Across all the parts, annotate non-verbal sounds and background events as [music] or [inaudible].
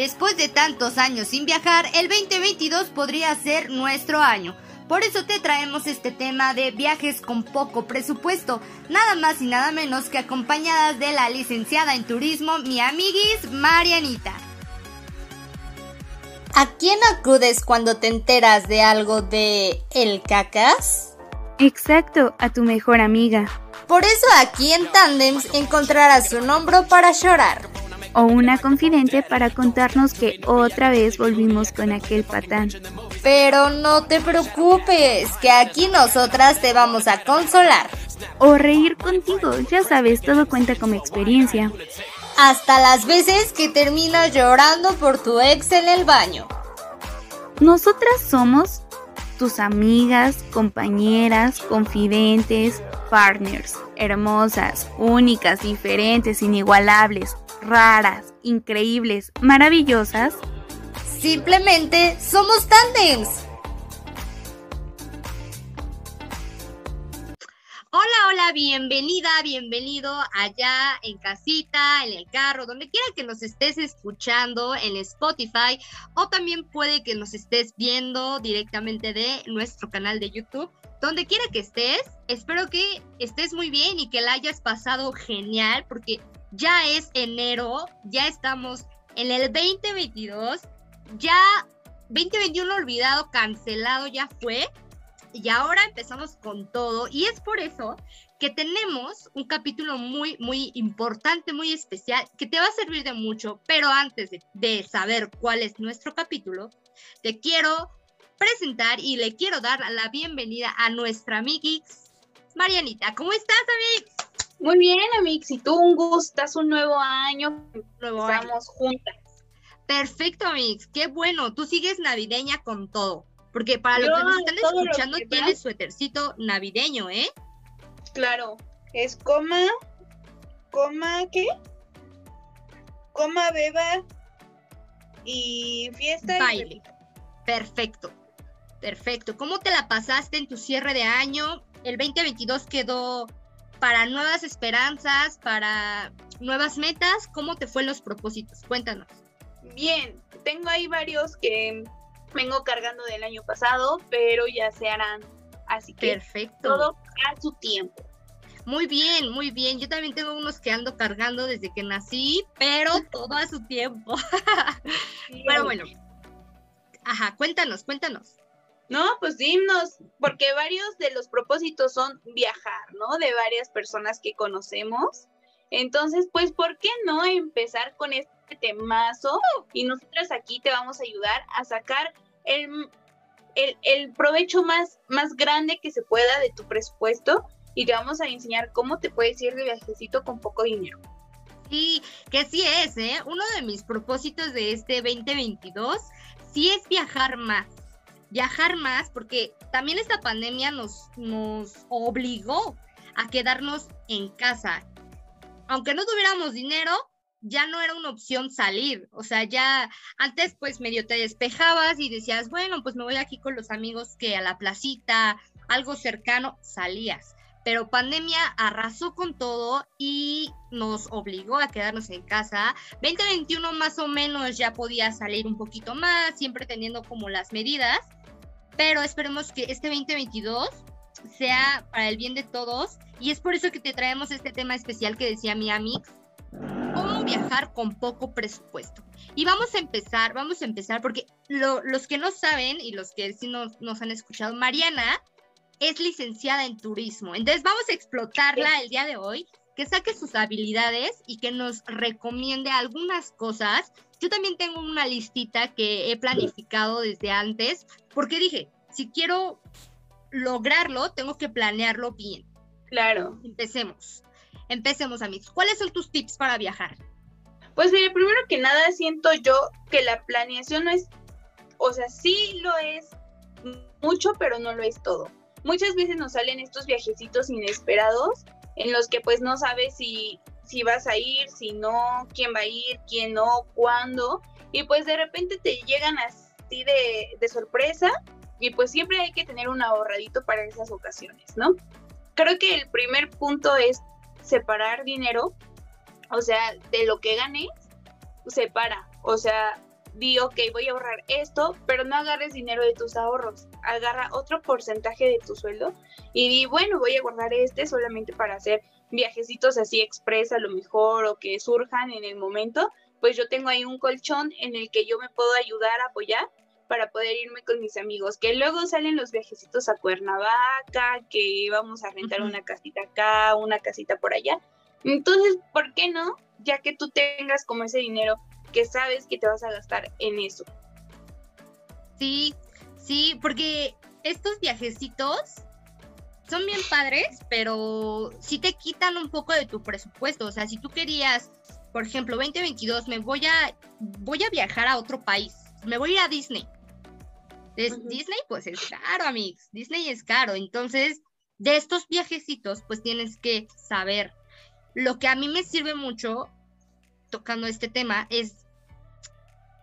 Después de tantos años sin viajar, el 2022 podría ser nuestro año. Por eso te traemos este tema de viajes con poco presupuesto, nada más y nada menos que acompañadas de la licenciada en turismo, mi amiguis Marianita. ¿A quién acudes cuando te enteras de algo de el cacas? Exacto, a tu mejor amiga. Por eso aquí en Tandems encontrarás un hombro para llorar. O una confidente para contarnos que otra vez volvimos con aquel patán. Pero no te preocupes, que aquí nosotras te vamos a consolar. O reír contigo, ya sabes, todo cuenta como experiencia hasta las veces que terminas llorando por tu ex en el baño. Nosotras somos tus amigas, compañeras, confidentes, partners, hermosas, únicas, diferentes, inigualables, raras, increíbles, maravillosas. Simplemente somos tandems. Hola, hola, bienvenida, bienvenido allá en casita, en el carro, donde quiera que nos estés escuchando en Spotify o también puede que nos estés viendo directamente de nuestro canal de YouTube. Donde quiera que estés, espero que estés muy bien y que la hayas pasado genial porque ya es enero, ya estamos en el 2022, ya 2021 olvidado, cancelado, ya fue y ahora empezamos con todo y es por eso que tenemos un capítulo muy, muy importante, muy especial, que te va a servir de mucho, pero antes de, saber cuál es nuestro capítulo, te quiero presentar y le quiero dar la bienvenida a nuestra amiguix, Marianita. ¿Cómo estás, Amix? Muy bien, Amix. Y tú, un gusto, un nuevo año. Nuevo Estamos juntas. Perfecto, Amix. Qué bueno. Tú sigues navideña con todo. Porque para los que nos están escuchando, tiene suétercito navideño, ¿eh? Claro, es coma, coma, ¿qué? Coma, beba y fiesta. Baile. Perfecto, perfecto. ¿Cómo te la pasaste en tu cierre de año? El 2022 quedó para nuevas esperanzas, para nuevas metas. ¿Cómo te fue los propósitos? Cuéntanos. Bien, tengo ahí varios que vengo cargando del año pasado, pero ya se harán. Así que Perfecto. todo a su tiempo. Muy bien, muy bien. Yo también tengo unos que ando cargando desde que nací, pero [laughs] todo a su tiempo. Pero bueno. Ajá, cuéntanos, cuéntanos. No, pues dimos, porque varios de los propósitos son viajar, ¿no? De varias personas que conocemos. Entonces, pues, ¿por qué no empezar con este temazo y nosotras aquí te vamos a ayudar a sacar el, el, provecho más, más grande que se pueda de tu presupuesto y te vamos a enseñar cómo te puedes ir de viajecito con poco dinero. Sí, que sí es, ¿eh? Uno de mis propósitos de este 2022 sí es viajar más. Viajar más porque también esta pandemia nos, nos obligó a quedarnos en casa. Aunque no tuviéramos dinero, ya no era una opción salir, o sea, ya antes pues medio te despejabas y decías, bueno, pues me voy aquí con los amigos que a la placita, algo cercano, salías. Pero pandemia arrasó con todo y nos obligó a quedarnos en casa. 2021 más o menos ya podía salir un poquito más, siempre teniendo como las medidas, pero esperemos que este 2022 sea para el bien de todos y es por eso que te traemos este tema especial que decía mi amigo cómo viajar con poco presupuesto. Y vamos a empezar, vamos a empezar, porque los que no saben y los que sí nos, nos han escuchado, Mariana es licenciada en turismo. Entonces vamos a explotarla el día de hoy, que saque sus habilidades y que nos recomiende algunas cosas. Yo también tengo una listita que he planificado desde antes, porque dije, si quiero lograrlo, tengo que planearlo bien. Claro. Empecemos. Empecemos, amigos. ¿Cuáles son tus tips para viajar? Pues mire, primero que nada siento yo que la planeación no es, o sea, sí lo es mucho, pero no lo es todo. Muchas veces nos salen estos viajecitos inesperados en los que pues no sabes si, si vas a ir, si no, quién va a ir, quién no, cuándo. Y pues de repente te llegan así de, de sorpresa y pues siempre hay que tener un ahorradito para esas ocasiones, ¿no? Creo que el primer punto es separar dinero, o sea, de lo que ganes, separa, o sea, di, ok, voy a ahorrar esto, pero no agarres dinero de tus ahorros, agarra otro porcentaje de tu sueldo y di, bueno, voy a guardar este solamente para hacer viajecitos así express a lo mejor o que surjan en el momento, pues yo tengo ahí un colchón en el que yo me puedo ayudar a apoyar para poder irme con mis amigos, que luego salen los viajecitos a Cuernavaca, que vamos a rentar una casita acá, una casita por allá. Entonces, ¿por qué no? Ya que tú tengas como ese dinero que sabes que te vas a gastar en eso. Sí, sí, porque estos viajecitos son bien padres, pero sí te quitan un poco de tu presupuesto. O sea, si tú querías, por ejemplo, 2022, me voy a, voy a viajar a otro país, me voy a ir a Disney. Disney, pues es caro, amigos. Disney es caro. Entonces, de estos viajecitos, pues tienes que saber. Lo que a mí me sirve mucho tocando este tema es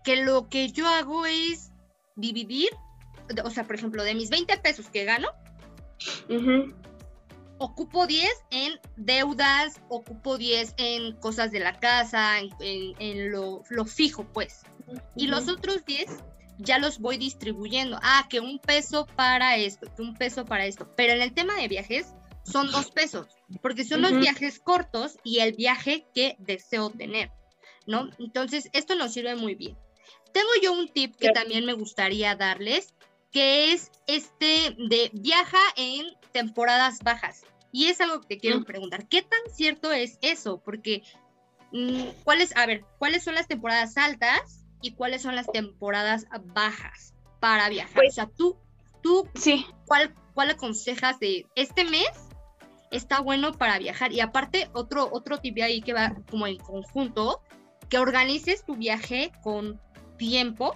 que lo que yo hago es dividir, o sea, por ejemplo, de mis 20 pesos que gano, ocupo 10 en deudas, ocupo 10 en cosas de la casa, en, lo, fijo, pues. Y los otros 10 ya los voy distribuyendo. Ah, que un peso para esto, que un peso para esto. Pero en el tema de viajes son dos pesos, porque son los viajes cortos y el viaje que deseo tener. ¿no? Entonces, esto nos sirve muy bien. Tengo yo un tip que también me gustaría darles, que es este de viaja en temporadas bajas. Y es algo que quiero mm. preguntar, ¿qué tan cierto es eso? Porque, mm, ¿cuáles, a ver, cuáles son las temporadas altas y cuáles son las temporadas bajas para viajar? Pues o sea, tú, tú, sí. ¿cuál, ¿cuál aconsejas de este mes? Está bueno para viajar. Y aparte, otro, otro tip ahí que va como en conjunto que organices tu viaje con tiempo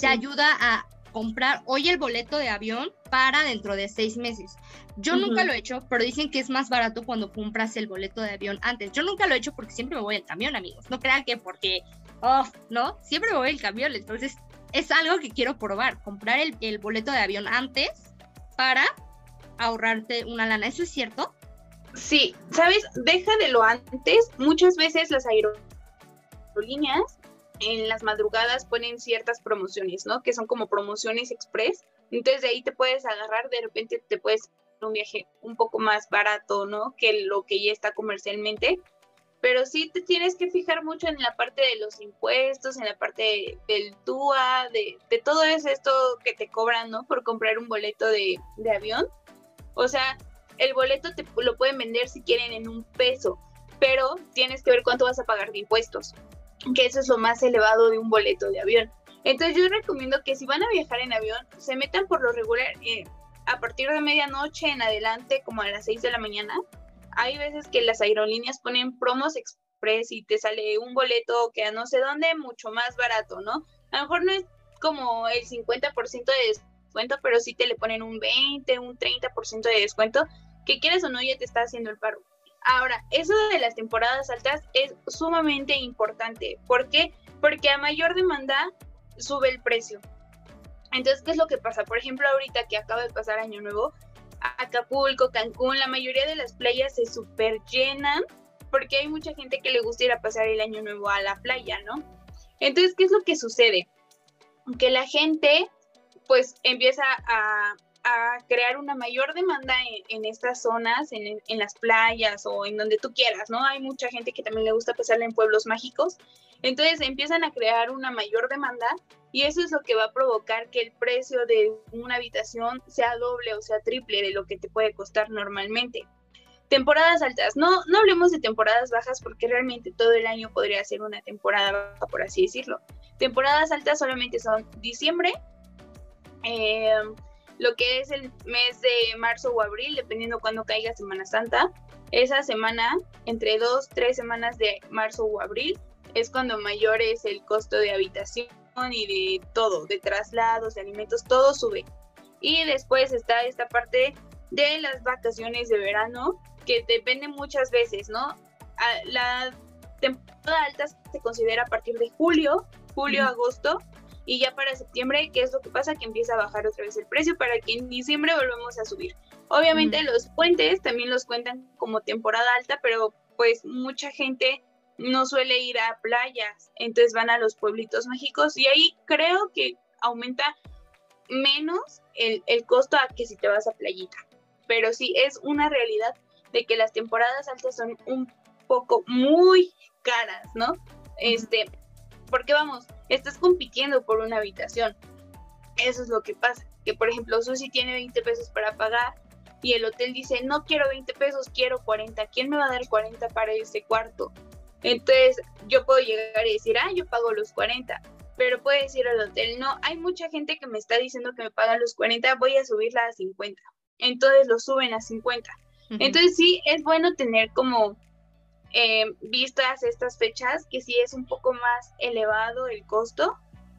te ayuda a comprar hoy el boleto de avión para dentro de seis meses. Yo nunca lo he hecho, pero dicen que es más barato cuando compras el boleto de avión antes. Yo nunca lo he hecho porque siempre me voy en camión, amigos. No crean que porque, oh, no, siempre voy en camión. Entonces, es algo que quiero probar, comprar el, el boleto de avión antes para ahorrarte una lana. ¿Eso es cierto? Sí, ¿sabes? Deja de lo antes. Muchas veces las aerolíneas en las madrugadas ponen ciertas promociones, ¿no? Que son como promociones express. Entonces de ahí te puedes agarrar, de repente te puedes un viaje un poco más barato, ¿no? Que lo que ya está comercialmente. Pero sí te tienes que fijar mucho en la parte de los impuestos, en la parte del TUA, de, de todo esto que te cobran, ¿no? Por comprar un boleto de, de avión. O sea, el boleto te lo pueden vender si quieren en un peso, pero tienes que ver cuánto vas a pagar de impuestos, que eso es lo más elevado de un boleto de avión. Entonces yo recomiendo que si van a viajar en avión, se metan por lo regular eh, a partir de medianoche en adelante, como a las 6 de la mañana. Hay veces que las aerolíneas ponen promos express y te sale un boleto que a no sé dónde mucho más barato, ¿no? A lo mejor no es como el 50% de descuento, pero sí te le ponen un 20, un 30% de descuento que quieres o no ya te está haciendo el paro. Ahora, eso de las temporadas altas es sumamente importante. ¿Por qué? Porque a mayor demanda sube el precio. Entonces, ¿qué es lo que pasa? Por ejemplo, ahorita que acaba de pasar Año Nuevo, Acapulco, Cancún, la mayoría de las playas se super llenan porque hay mucha gente que le gusta ir a pasar el Año Nuevo a la playa, ¿no? Entonces, ¿qué es lo que sucede? Que la gente pues empieza a, crear una mayor demanda en, estas zonas, en, en, las playas o en donde tú quieras, ¿no? Hay mucha gente que también le gusta pasarla en pueblos mágicos. Entonces empiezan a crear una mayor demanda y eso es lo que va a provocar que el precio de una habitación sea doble o sea triple de lo que te puede costar normalmente. Temporadas altas, no, no hablemos de temporadas bajas porque realmente todo el año podría ser una temporada baja, por así decirlo. Temporadas altas solamente son diciembre, eh, lo que es el mes de marzo o abril, dependiendo cuándo caiga Semana Santa. Esa semana, entre dos, tres semanas de marzo o abril, es cuando mayor es el costo de habitación y de todo, de traslados, de alimentos, todo sube. Y después está esta parte de las vacaciones de verano, que depende muchas veces, ¿no? La temporada alta se considera a partir de julio, julio, agosto, y ya para septiembre, ¿qué es lo que pasa? Que empieza a bajar otra vez el precio para que en diciembre volvemos a subir. Obviamente los puentes también los cuentan como temporada alta, pero pues mucha gente no suele ir a playas, entonces van a los pueblitos mágicos y ahí creo que aumenta menos el, el costo a que si te vas a playita. Pero sí es una realidad de que las temporadas altas son un poco muy caras, ¿no? Este, porque vamos, estás compitiendo por una habitación. Eso es lo que pasa. Que por ejemplo, Susi tiene 20 pesos para pagar y el hotel dice, no quiero 20 pesos, quiero 40. ¿Quién me va a dar 40 para ese cuarto? Entonces yo puedo llegar y decir, ah, yo pago los 40. Pero puede decir al hotel, no, hay mucha gente que me está diciendo que me paga los 40, voy a subirla a 50. Entonces lo suben a 50. Entonces sí, es bueno tener como eh, vistas estas fechas, que sí es un poco más elevado el costo,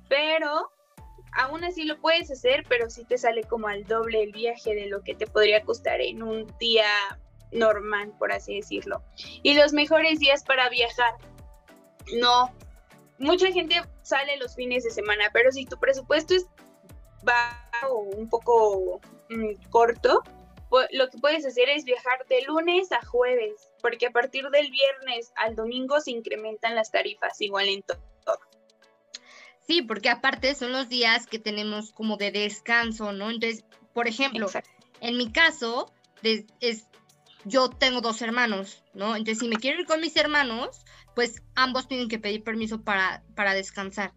pero aún así lo puedes hacer, pero sí te sale como al doble el viaje de lo que te podría costar en un día normal, por así decirlo. Y los mejores días para viajar, no. Mucha gente sale los fines de semana, pero si tu presupuesto es bajo, un poco mm, corto, lo que puedes hacer es viajar de lunes a jueves, porque a partir del viernes al domingo se incrementan las tarifas igual en todo. Sí, porque aparte son los días que tenemos como de descanso, ¿no? Entonces, por ejemplo, en mi caso, es, yo tengo dos hermanos, ¿no? Entonces, si me quiero ir con mis hermanos, pues ambos tienen que pedir permiso para, para descansar.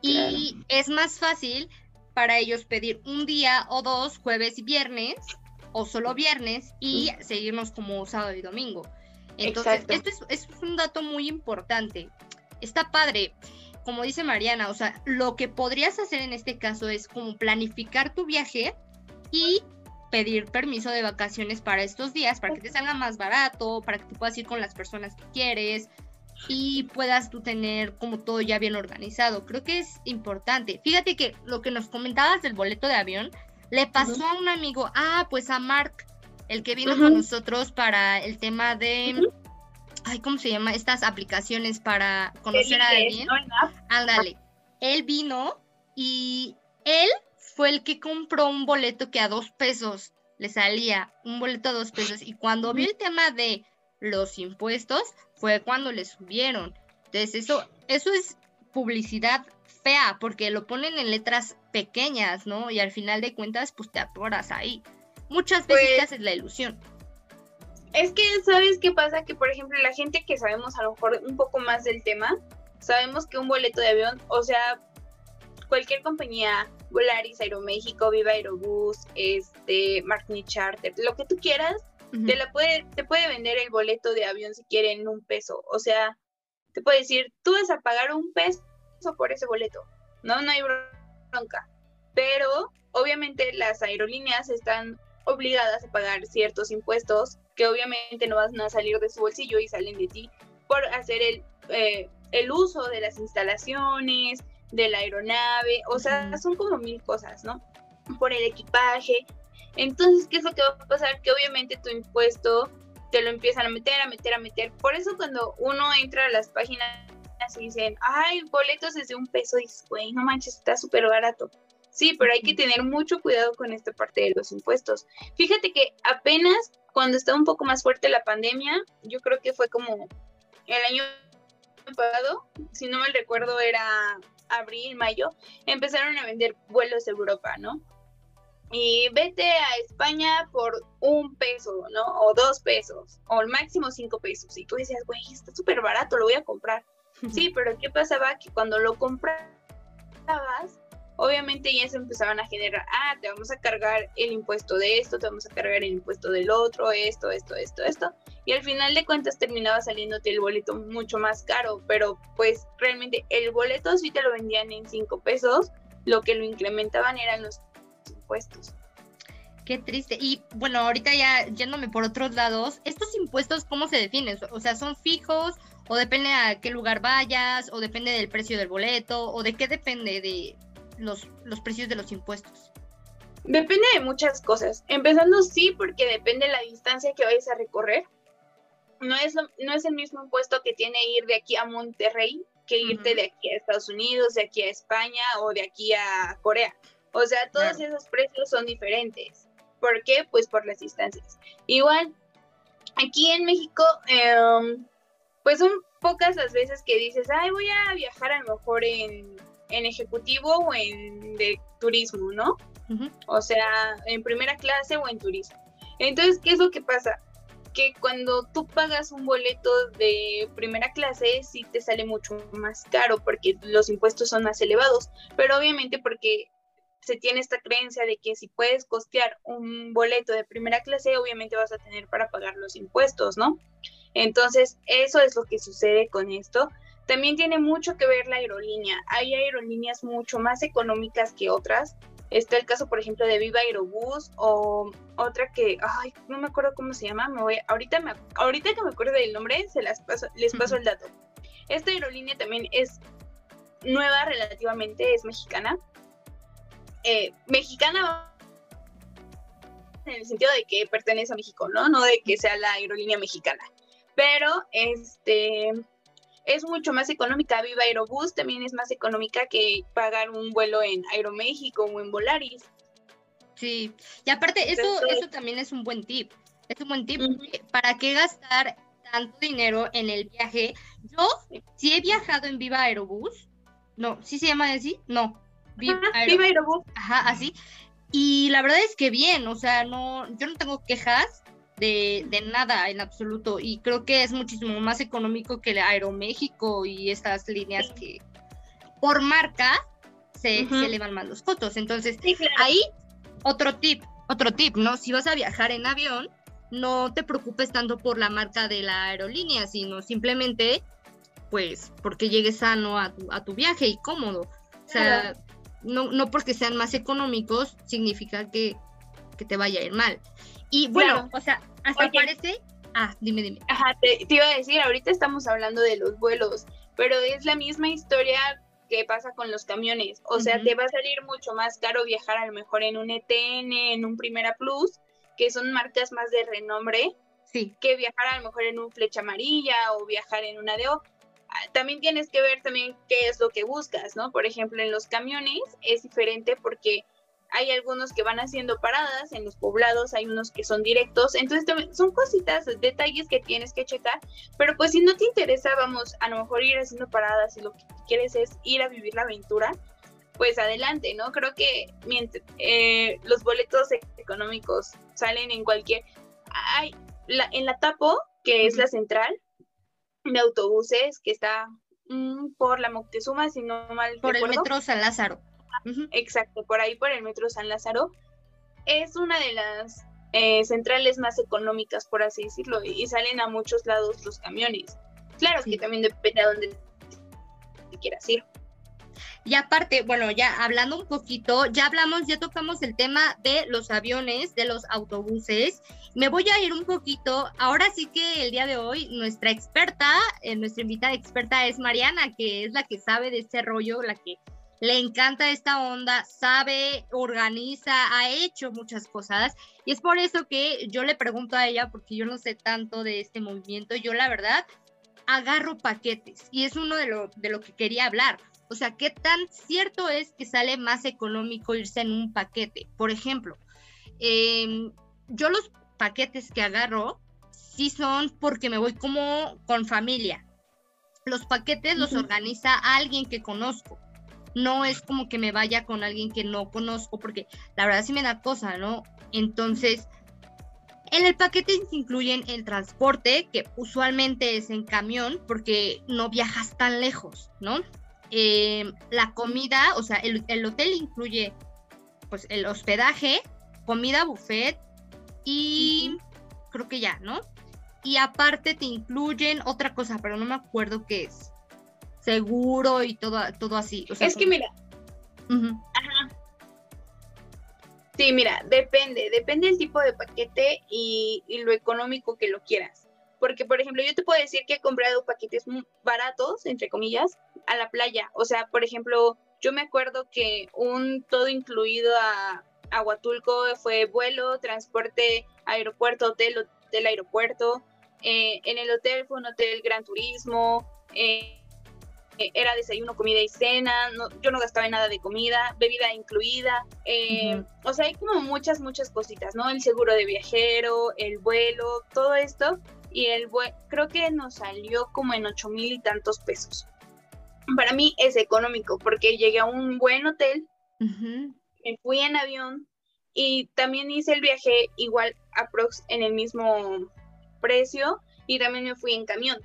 Y es más fácil para ellos pedir un día o dos, jueves y viernes, o solo viernes y seguirnos como sábado y domingo. Entonces, esto es, es, un dato muy importante. Está padre, como dice Mariana, o sea, lo que podrías hacer en este caso es como planificar tu viaje y pedir permiso de vacaciones para estos días, para que te salga más barato, para que te puedas ir con las personas que quieres y puedas tú tener como todo ya bien organizado. Creo que es importante. Fíjate que lo que nos comentabas del boleto de avión, le pasó a un amigo, ah, pues a Mark, el que vino con nosotros para el tema de, ay, ¿cómo se llama? Estas aplicaciones para conocer a alguien. Ándale. Él vino y él fue el que compró un boleto que a dos pesos le salía, un boleto a dos pesos. Y cuando vio el tema de los impuestos, fue cuando le subieron. Entonces, eso, eso es publicidad fea, porque lo ponen en letras pequeñas, ¿no? Y al final de cuentas, pues te atoras ahí. Muchas veces te pues haces la ilusión. Es que, ¿sabes qué pasa? Que, por ejemplo, la gente que sabemos a lo mejor un poco más del tema, sabemos que un boleto de avión, o sea, cualquier compañía, Volaris, Aeroméxico, Viva Aerobús, este, Martini Charter, lo que tú quieras, te, la puede, te puede vender el boleto de avión si quieren un peso. O sea, te puede decir, tú vas a pagar un peso por ese boleto. No, no hay bronca. Pero obviamente las aerolíneas están obligadas a pagar ciertos impuestos que obviamente no van a salir de su bolsillo y salen de ti por hacer el, eh, el uso de las instalaciones, de la aeronave, o sea, son como mil cosas, ¿no? Por el equipaje. Entonces, ¿qué es lo que va a pasar? Que obviamente tu impuesto te lo empiezan a meter, a meter, a meter. Por eso cuando uno entra a las páginas y dicen, ay, boletos desde un peso, dices, güey, no manches, está súper barato. Sí, pero hay que tener mucho cuidado con esta parte de los impuestos. Fíjate que apenas cuando estaba un poco más fuerte la pandemia, yo creo que fue como el año pasado, si no me recuerdo era abril, mayo, empezaron a vender vuelos de Europa, ¿no? Y vete a España por un peso, ¿no? O dos pesos, o al máximo cinco pesos. Y tú decías, güey, está súper barato, lo voy a comprar. [laughs] Sí, pero ¿qué pasaba? Que cuando lo comprabas, obviamente ya se empezaban a generar, ah, te vamos a cargar el impuesto de esto, te vamos a cargar el impuesto del otro, esto, esto, esto, esto. Y al final de cuentas terminaba saliéndote el boleto mucho más caro, pero pues realmente el boleto sí te lo vendían en cinco pesos, lo que lo incrementaban eran los impuestos. Qué triste. Y bueno, ahorita ya yéndome por otros lados, ¿estos impuestos cómo se definen? O sea, ¿son fijos o depende a qué lugar vayas, o depende del precio del boleto, o de qué depende de los, los precios de los impuestos. Depende de muchas cosas. Empezando sí, porque depende de la distancia que vayas a recorrer. No es, no es el mismo impuesto que tiene ir de aquí a Monterrey que irte de aquí a Estados Unidos, de aquí a España o de aquí a Corea. O sea, todos esos precios son diferentes. ¿Por qué? Pues por las distancias. Igual, aquí en México, eh, pues un pocas las veces que dices, ay, voy a viajar a lo mejor en, ejecutivo o en de turismo, ¿no? O sea, en primera clase o en turismo. Entonces, ¿qué es lo que pasa? Que cuando tú pagas un boleto de primera clase, sí te sale mucho más caro porque los impuestos son más elevados, pero obviamente porque se tiene esta creencia de que si puedes costear un boleto de primera clase, obviamente vas a tener para pagar los impuestos, ¿no? Entonces, eso es lo que sucede con esto. También tiene mucho que ver la aerolínea. Hay aerolíneas mucho más económicas que otras. Está el caso, por ejemplo, de Viva Aerobús o otra que, ay, no me acuerdo cómo se llama. Me voy, ahorita, me, ahorita que me acuerdo del nombre, se las paso, les paso el dato. Esta aerolínea también es nueva relativamente, es mexicana. Eh, mexicana en el sentido de que pertenece a México, ¿no? No de que sea la aerolínea mexicana. Pero este es mucho más económica. Viva Aerobús también es más económica que pagar un vuelo en Aeroméxico o en Volaris. Sí, y aparte eso, eso también es un buen tip. Es un buen tip. ¿Para qué gastar tanto dinero en el viaje? Yo sí he viajado en Viva Aerobús. No, ¿sí se llama así? No. Viva, Aerobús. Ajá, así. Y la verdad es que bien, o sea, no, yo no tengo quejas de, de, nada en absoluto. Y creo que es muchísimo más económico que el Aeroméxico y estas líneas que por marca se, se elevan más los costos. Entonces, ahí otro tip, otro tip, ¿no? Si vas a viajar en avión, no te preocupes tanto por la marca de la aerolínea, sino simplemente, pues, porque llegues sano a tu, a tu viaje y cómodo. O sea, no, no porque sean más económicos significa que, te vaya a ir mal. Y bueno, o sea, hasta parece... Ah, dime, dime. Ajá, te, iba a decir, ahorita estamos hablando de los vuelos, pero es la misma historia que pasa con los camiones. O sea, te va a salir mucho más caro viajar a lo mejor en un ETN, en un Primera Plus, que son marcas más de renombre, sí. que viajar a lo mejor en un Flecha Amarilla o viajar en una DO también tienes que ver también qué es lo que buscas, ¿no? Por ejemplo, en los camiones es diferente porque hay algunos que van haciendo paradas en los poblados, hay unos que son directos, entonces son cositas, detalles que tienes que checar, pero pues si no te interesa, vamos, a lo mejor ir haciendo paradas y lo que quieres es ir a vivir la aventura, pues adelante, ¿no? Creo que mientras, eh, los boletos económicos salen en cualquier... Hay, la, en la Tapo, que es la central, de autobuses que está mm, por la Moctezuma, si no mal Por el metro San Lázaro. Exacto, por ahí por el metro San Lázaro. Es una de las eh, centrales más económicas, por así decirlo, y salen a muchos lados los camiones. Claro que también depende a dónde quieras ir. Y aparte, bueno, ya hablando un poquito, ya hablamos, ya tocamos el tema de los aviones, de los autobuses. Me voy a ir un poquito, ahora sí que el día de hoy nuestra experta, eh, nuestra invitada experta es Mariana, que es la que sabe de este rollo, la que le encanta esta onda, sabe, organiza, ha hecho muchas cosas. Y es por eso que yo le pregunto a ella, porque yo no sé tanto de este movimiento, yo la verdad agarro paquetes y es uno de lo, de lo que quería hablar. O sea, ¿qué tan cierto es que sale más económico irse en un paquete? Por ejemplo, em, yo los paquetes que agarro sí son porque me voy como con familia. Los paquetes los organiza alguien que conozco. No es como que me vaya con alguien que no conozco, porque la verdad sí me da cosa, ¿no? Entonces, en el paquete se incluyen el transporte, que usualmente es en camión, porque no viajas tan lejos, ¿no? Eh, la comida, o sea, el, hotel incluye pues el hospedaje, comida buffet y creo que ya, ¿no? Y aparte te incluyen otra cosa, pero no me acuerdo qué es. Seguro y todo, todo así. es que mira. Ajá. Sí, mira, depende, depende del tipo de paquete y, y lo económico que lo quieras. Porque, por ejemplo, yo te puedo decir que he comprado paquetes baratos, entre comillas, a la playa. O sea, por ejemplo, yo me acuerdo que un todo incluido a, Huatulco fue vuelo, transporte, aeropuerto, hotel, hotel, aeropuerto. Eh, en el hotel fue un hotel Gran Turismo. Eh, era desayuno, comida y cena. yo no gastaba nada de comida, bebida incluida. Eh, o sea, hay como muchas, muchas cositas, ¿no? El seguro de viajero, el vuelo, todo esto y el creo que nos salió como en ocho mil y tantos pesos. Para mí es económico porque llegué a un buen hotel, me fui en avión y también hice el viaje igual aprox en el mismo precio y también me fui en camión,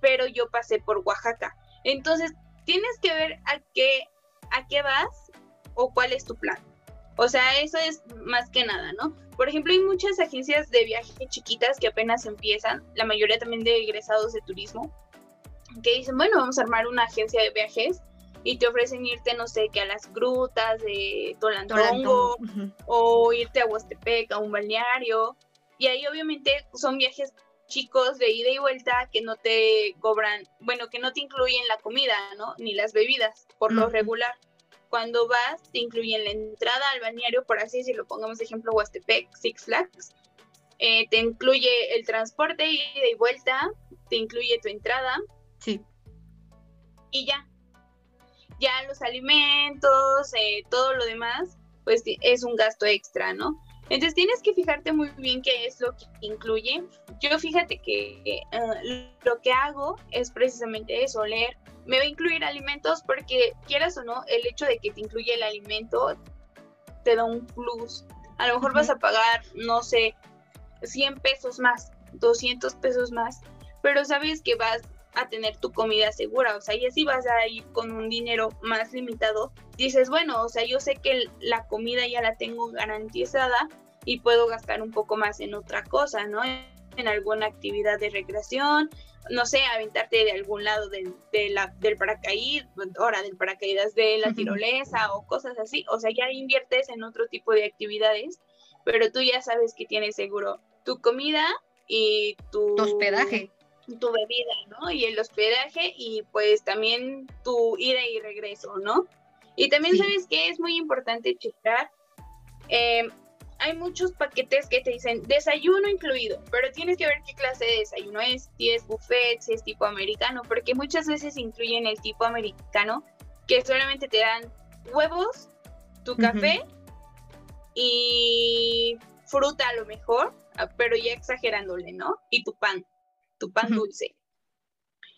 pero yo pasé por Oaxaca. Entonces, tienes que ver a qué a qué vas o cuál es tu plan. O sea, eso es más que nada, ¿no? Por ejemplo, hay muchas agencias de viaje chiquitas que apenas empiezan, la mayoría también de egresados de turismo, que dicen, bueno, vamos a armar una agencia de viajes y te ofrecen irte, no sé, que a las grutas de Tolantongo o irte a Huastepec, a un balneario. Y ahí obviamente son viajes chicos de ida y vuelta que no te cobran, bueno, que no te incluyen la comida, ¿no? Ni las bebidas, por lo regular. Cuando vas, te incluyen la entrada al balneario, por así decirlo, pongamos de ejemplo Huastepec, Six Flags. Eh, te incluye el transporte ida y vuelta, te incluye tu entrada. Sí. Y ya. Ya los alimentos, eh, todo lo demás, pues es un gasto extra, ¿no? Entonces tienes que fijarte muy bien qué es lo que incluye. Yo fíjate que eh, lo que hago es precisamente eso, leer. Me va a incluir alimentos porque quieras o no, el hecho de que te incluya el alimento te da un plus. A lo mejor vas a pagar, no sé, 100 pesos más, 200 pesos más, pero sabes que vas a tener tu comida segura, o sea, y así vas a ir con un dinero más limitado, dices, bueno, o sea, yo sé que la comida ya la tengo garantizada y puedo gastar un poco más en otra cosa, ¿no? En alguna actividad de recreación, no sé, aventarte de algún lado del, de la, del paracaídas, ahora del paracaídas de la tirolesa o cosas así, o sea, ya inviertes en otro tipo de actividades, pero tú ya sabes que tienes seguro tu comida y tu, tu hospedaje tu bebida, ¿no? Y el hospedaje y pues también tu ida y regreso, ¿no? Y también sabes que es muy importante checar. Em, hay muchos paquetes que te dicen desayuno incluido, pero tienes que ver qué clase de desayuno es, si es buffet, si es tipo americano, porque muchas veces incluyen el tipo americano que solamente te dan huevos, tu café y fruta a lo mejor, ah, pero ya exagerándole, ¿no? Y tu pan tu pan dulce.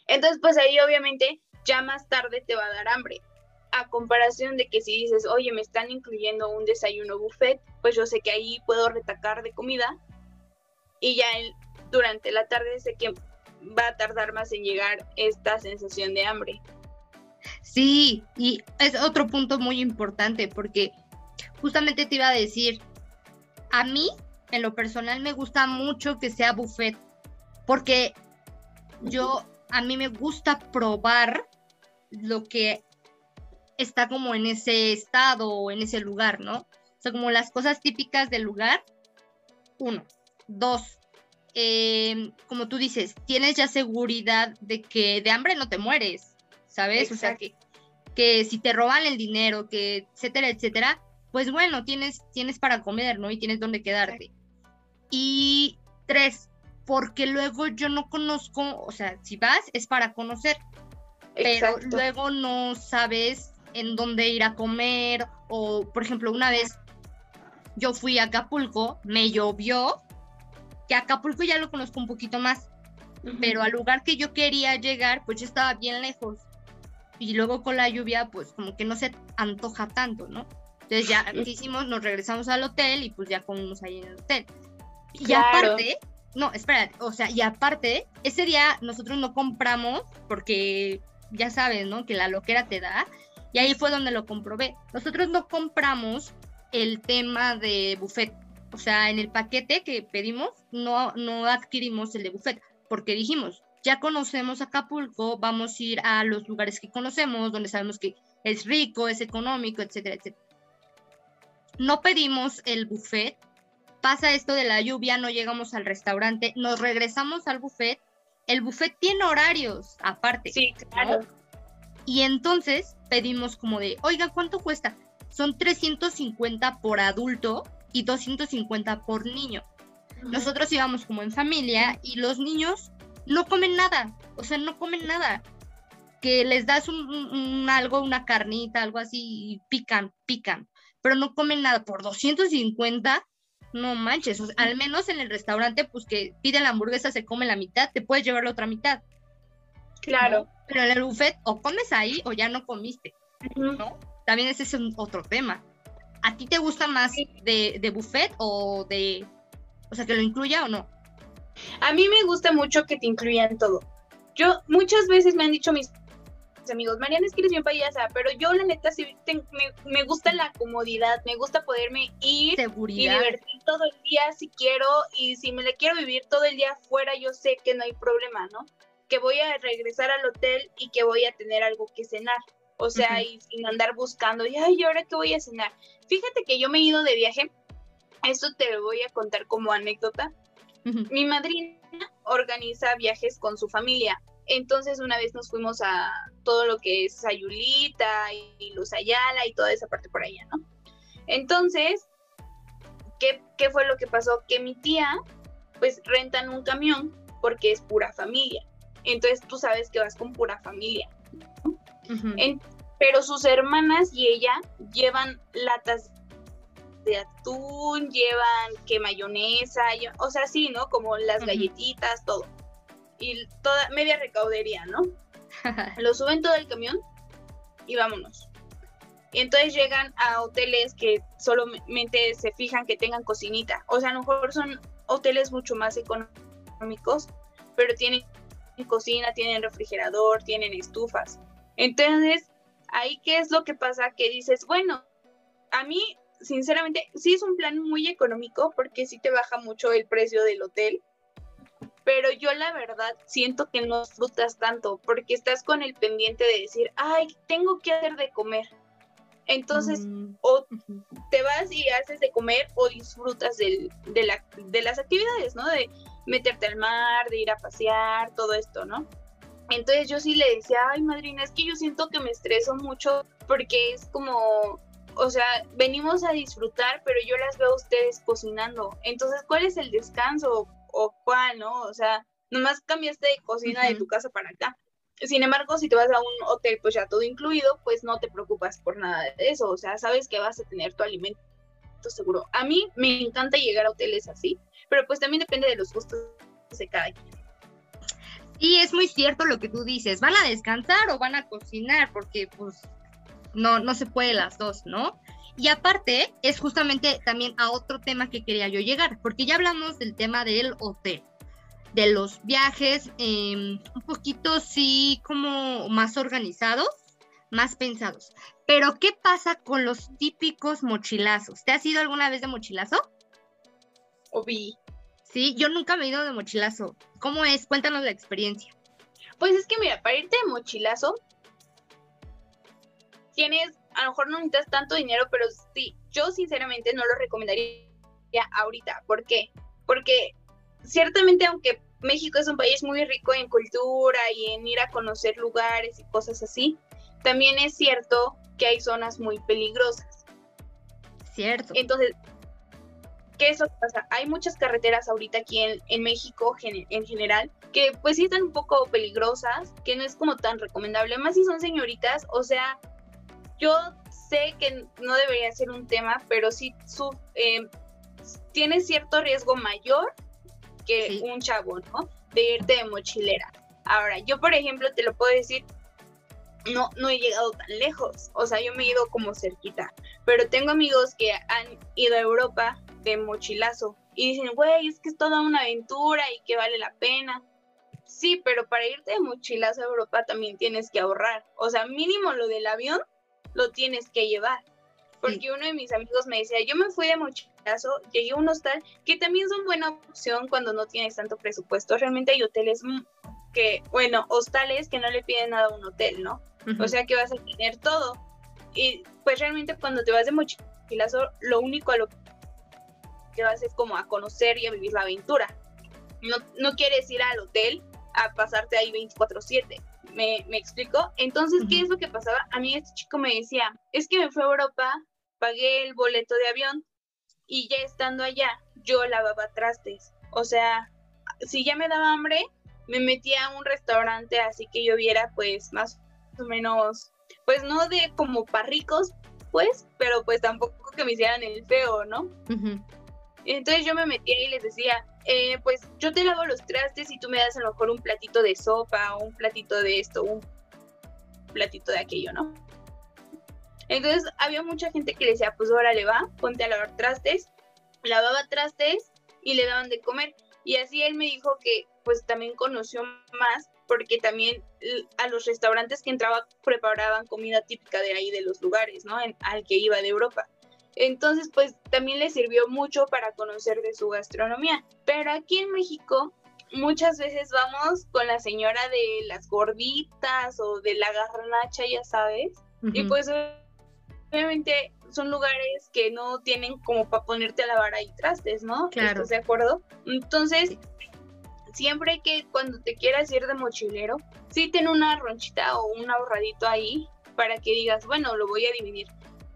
Entonces, pues ahí obviamente ya más tarde te va a dar hambre. A comparación de que si dices, oye, me están incluyendo un desayuno buffet, pues yo sé que ahí puedo retacar de comida y ya durante la tarde sé que va a tardar más en llegar esta sensación de hambre. Sí, y es otro punto muy importante porque justamente te iba a decir, a mí en lo personal me gusta mucho que sea buffet porque yo, a mí me gusta probar lo que está como en ese estado o en ese lugar, ¿no? O sea, como las cosas típicas del lugar, uno. Dos, em, como tú dices, tienes ya seguridad de que de hambre no te mueres, ¿sabes? O sea, que, que si te roban el dinero, que etcétera, etcétera, pues bueno, tienes, tienes para comer, ¿no? Y tienes donde quedarte. Y tres, porque luego yo no conozco, o sea, si vas es para conocer, pero luego no sabes en dónde ir a comer o, por ejemplo, una vez yo fui a Acapulco, me llovió, que Acapulco ya lo conozco un poquito más, pero al lugar que yo quería llegar, pues yo estaba bien lejos. Y luego con la lluvia, pues como que no se antoja tanto, ¿no? Entonces ya, ¿qué hicimos? Nos regresamos al hotel y pues ya comimos ahí en el hotel. Y aparte, no, espera, o sea, y aparte, ese día nosotros no compramos porque ya sabes, ¿no? Que la loquera te da. Y ahí fue donde lo comprobé. Nosotros no compramos el tema de buffet. O sea, en el paquete que pedimos, no, no adquirimos el de buffet, porque dijimos, ya conocemos Acapulco, vamos a ir a los lugares que conocemos, donde sabemos que es rico, es económico, etcétera, etcétera. No pedimos el buffet pasa esto de la lluvia, no llegamos al restaurante, nos regresamos al buffet. El buffet tiene horarios aparte. Sí, claro. Y entonces pedimos como de, oiga, ¿cuánto cuesta? Son 350 por adulto y 250 por niño. Nosotros íbamos como en familia y los niños no comen nada, o sea, no comen nada. Que les das un, algo, una carnita, algo así, y pican, pican, pero no comen nada. Por 250 no manches, al menos en el restaurante, pues que pide la hamburguesa, se come la mitad, te puedes llevar la otra mitad. Claro. Pero en el buffet o comes ahí o ya no comiste, ¿no? También ese es otro tema. ¿A ti te gusta más de, de buffet o de, o sea, que lo incluya o no? A mí me gusta mucho que te incluyan todo. Yo muchas veces me han dicho mis amigos, Mariana, es que eres bien payasa, pero yo la neta sí me, gusta la comodidad, me gusta poderme ir y divertir todo el día si quiero y si me la quiero vivir todo el día afuera, yo sé que no hay problema, ¿no? Que voy a regresar al hotel y que voy a tener algo que cenar. O sea, y sin andar buscando, y ay, ¿y ahora qué voy a cenar? Fíjate que yo me he ido de viaje, esto te lo voy a contar como anécdota. Mi madrina organiza viajes con su familia entonces una vez nos fuimos a todo lo que es Sayulita y Luz Ayala y toda esa parte por allá, ¿no? Entonces, ¿qué, fue lo que pasó? Que mi tía, pues rentan un camión porque es pura familia. Entonces tú sabes que vas con pura familia. pero sus hermanas y ella llevan latas de atún, llevan que mayonesa, o sea, sí, ¿no? Como las galletitas, todo y toda media recaudería, ¿no? [laughs] Lo suben todo el camión y vámonos. Y entonces llegan a hoteles que solamente se fijan que tengan cocinita. O sea, a lo mejor son hoteles mucho más económicos, pero tienen cocina, tienen refrigerador, tienen estufas. Entonces, ahí qué es lo que pasa que dices, bueno, a mí, sinceramente, sí es un plan muy económico porque sí te baja mucho el precio del hotel pero yo la verdad siento que no disfrutas tanto porque estás con el pendiente de decir, ay, tengo que hacer de comer. Entonces, mm, o te vas y haces de comer o disfrutas de, la, de las actividades, ¿no? De meterte al mar, de ir a pasear, todo esto, ¿no? Entonces yo sí le decía, ay, madrina, es que yo siento que me estreso mucho porque es como, o sea, venimos a disfrutar, pero yo las veo a ustedes cocinando. Entonces, ¿cuál es el descanso? o cuál, ¿no? O sea, nomás cambiaste de cocina de tu casa para acá. Sin embargo, si te vas a un hotel, pues ya todo incluido, pues no te preocupas por nada de eso. O sea, sabes que vas a tener tu alimento seguro. A mí me encanta llegar a hoteles así, pero pues también depende de los gustos de cada quien. Sí, es muy cierto lo que tú dices. ¿Van a descansar o van a cocinar? Porque pues no, no se puede las dos, ¿no? Y aparte, es justamente también a otro tema que quería yo llegar, porque ya hablamos del tema del hotel, de los viajes, em, un poquito sí como más organizados, más pensados. Pero, ¿qué pasa con los típicos mochilazos? ¿Te has ido alguna vez de mochilazo? Obi. Sí, yo nunca me he ido de mochilazo. ¿Cómo es? Cuéntanos la experiencia. Pues es que mira, para irte de mochilazo, tienes a lo mejor no necesitas tanto dinero, pero sí, yo sinceramente no lo recomendaría ahorita. ¿Por qué? Porque ciertamente aunque México es un país muy rico en cultura y en ir a conocer lugares y cosas así, también es cierto que hay zonas muy peligrosas. Cierto. Entonces, ¿qué es lo que pasa? Hay muchas carreteras ahorita aquí en, en México en general que pues sí están un poco peligrosas, que no es como tan recomendable, más si son señoritas, o sea, yo sé que no debería ser un tema, pero sí su, eh, tiene cierto riesgo mayor que un chavo, ¿no? De irte de mochilera. Ahora, yo por ejemplo te lo puedo decir, no, no he llegado tan lejos, o sea, yo me he ido como cerquita, pero tengo amigos que han ido a Europa de mochilazo y dicen, güey, es que es toda una aventura y que vale la pena. Sí, pero para irte de mochilazo a Europa también tienes que ahorrar, o sea, mínimo lo del avión lo tienes que llevar. Porque uno de mis amigos me decía, yo me fui de mochilazo, llegué a un hostal, que también son buena opción cuando no tienes tanto presupuesto. Realmente hay hoteles que, bueno, hostales que no le piden nada a un hotel, ¿no? O sea que vas a tener todo. Y pues realmente cuando te vas de mochilazo, lo único a lo que vas es como a conocer y a vivir la aventura. No, no quieres ir al hotel a pasarte ahí 24/7. ¿Me, ¿Me explico? Entonces, ¿qué es lo que pasaba? A mí este chico me decía, es que me fui a Europa, pagué el boleto de avión y ya estando allá, yo lavaba trastes. O sea, si ya me daba hambre, me metía a un restaurante así que yo viera pues más o menos, pues no de como para ricos, pues, pero pues tampoco que me hicieran el feo, ¿no? Entonces yo me metía y les decía, eh, pues yo te lavo los trastes y tú me das a lo mejor un platito de sopa o un platito de esto, un platito de aquello, ¿no? Entonces había mucha gente que le decía, pues órale va, ponte a lavar trastes, lavaba trastes y le daban de comer. Y así él me dijo que pues también conoció más porque también a los restaurantes que entraba preparaban comida típica de ahí, de los lugares, ¿no? al que iba de Europa. Entonces, pues también le sirvió mucho para conocer de su gastronomía. Pero aquí en México muchas veces vamos con la señora de las gorditas o de la garnacha, ya sabes. Y pues obviamente son lugares que no tienen como para ponerte a lavar ahí trastes, ¿no? Claro. ¿Estás de acuerdo? Entonces, siempre que cuando te quieras ir de mochilero, sí ten una ronchita o un ahorradito ahí para que digas, bueno, lo voy a dividir.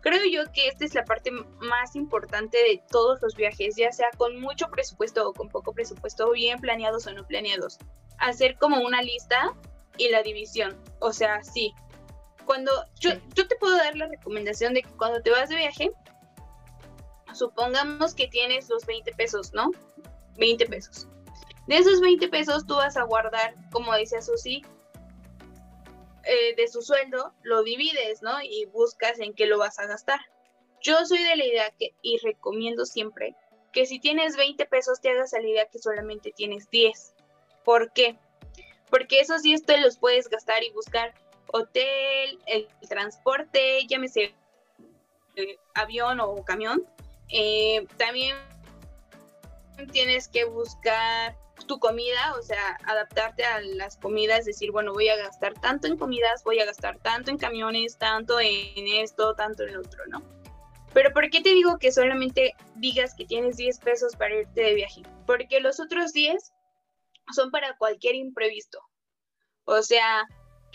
Creo yo que esta es la parte más importante de todos los viajes, ya sea con mucho presupuesto o con poco presupuesto, bien planeados o no planeados. Hacer como una lista y la división. O sea, sí. Cuando yo, yo te puedo dar la recomendación de que cuando te vas de viaje, supongamos que tienes los 20 pesos, ¿no? 20 pesos. De esos 20 pesos tú vas a guardar, como decía Susi, eh, de su sueldo, lo divides, ¿no? Y buscas en qué lo vas a gastar. Yo soy de la idea que, y recomiendo siempre, que si tienes 20 pesos te hagas a la idea que solamente tienes 10. ¿Por qué? Porque esos 10 te los puedes gastar y buscar hotel, el, transporte, llámese eh, avión o camión. Eh, también tienes que buscar tu comida, o sea, adaptarte a las comidas, decir, bueno, voy a gastar tanto en comidas, voy a gastar tanto en camiones, tanto en esto, tanto en otro, ¿no? Pero ¿por qué te digo que solamente digas que tienes 10 pesos para irte de viaje? Porque los otros 10 son para cualquier imprevisto. O sea,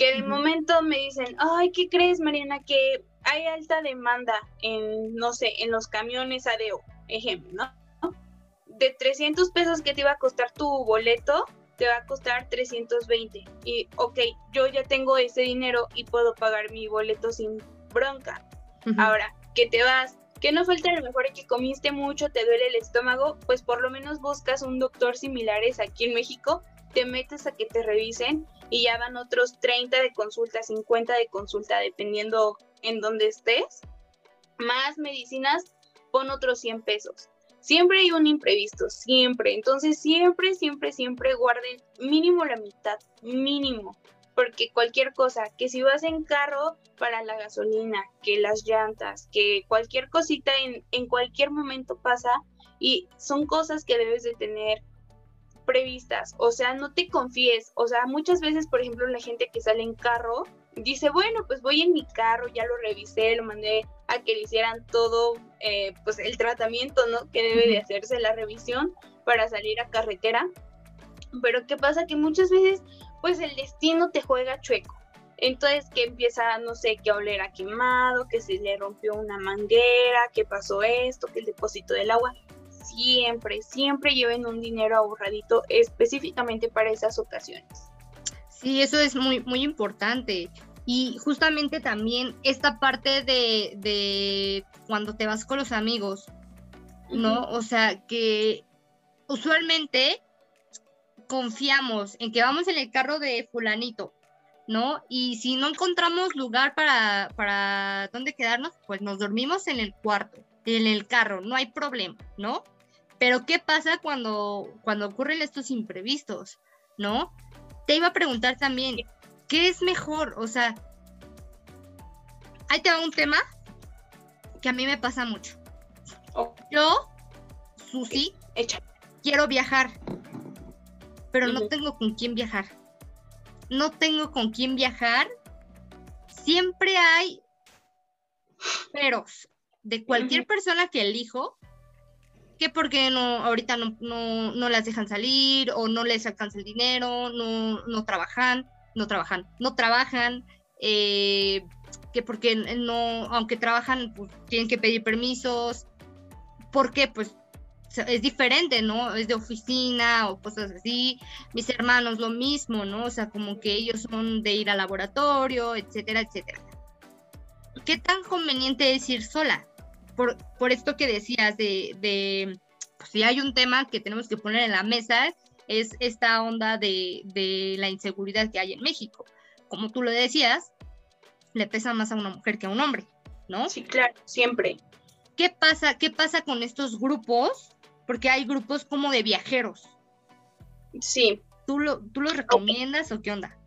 que de momento me dicen, ay, ¿qué crees, Mariana? Que hay alta demanda en, no sé, en los camiones ADO, ejemplo, ¿no? de 300 pesos que te iba a costar tu boleto, te va a costar 320. Y, ok, yo ya tengo ese dinero y puedo pagar mi boleto sin bronca. Ahora, que te vas, que no falta a lo mejor que comiste mucho, te duele el estómago, pues por lo menos buscas un doctor similares aquí en México, te metes a que te revisen y ya van otros 30 de consulta, 50 de consulta, dependiendo en dónde estés. Más medicinas, pon otros 100 pesos. Siempre hay un imprevisto, siempre. Entonces siempre, siempre, siempre guarden mínimo la mitad, mínimo. Porque cualquier cosa, que si vas en carro para la gasolina, que las llantas, que cualquier cosita en, en cualquier momento pasa y son cosas que debes de tener previstas. O sea, no te confíes. O sea, muchas veces, por ejemplo, la gente que sale en carro dice, bueno, pues voy en mi carro, ya lo revisé, lo mandé a que le hicieran todo, eh, pues el tratamiento, ¿no? Que debe de hacerse la revisión para salir a carretera. Pero ¿qué pasa? Que muchas veces, pues el destino te juega chueco. Entonces que empieza, no sé, que oler a quemado, que se le rompió una manguera, que pasó esto, que el depósito del agua. Siempre, siempre lleven un dinero ahorradito específicamente para esas ocasiones. Sí, eso es muy, muy importante. Y justamente también esta parte de, cuando te vas con los amigos, ¿no? O sea, que usualmente confiamos en que vamos en el carro de fulanito, ¿no? Y si no encontramos lugar para, para dónde quedarnos, pues nos dormimos en el cuarto, en el carro, no hay problema, ¿no? Pero ¿qué pasa cuando, cuando ocurren estos imprevistos, ¿no? te iba a preguntar también, ¿qué es mejor? O sea, ahí te va un tema que a mí me pasa mucho. Oh. Yo, Susi, quiero viajar, pero no tengo con quién viajar. No tengo con quién viajar. Siempre hay peros de cualquier persona que elijo que porque no, ahorita no, no, las dejan salir o no les alcanza el dinero, no, no trabajan, no trabajan, no trabajan, eh, que porque no, aunque trabajan, pues tienen que pedir permisos, porque pues es diferente, ¿no? Es de oficina o cosas así. Mis hermanos lo mismo, ¿no? O sea, como que ellos son de ir al laboratorio, etcétera, etcétera. ¿Qué tan conveniente es ir sola? Por, esto que decías de, pues, si hay un tema que tenemos que poner en la mesa, es esta onda de, de la inseguridad que hay en México. Como tú lo decías, le pesa más a una mujer que a un hombre, ¿no? Sí, claro, siempre. ¿Qué pasa, qué pasa con estos grupos? Porque hay grupos como de viajeros. Sí. ¿Tú, lo, tú los recomiendas o qué onda?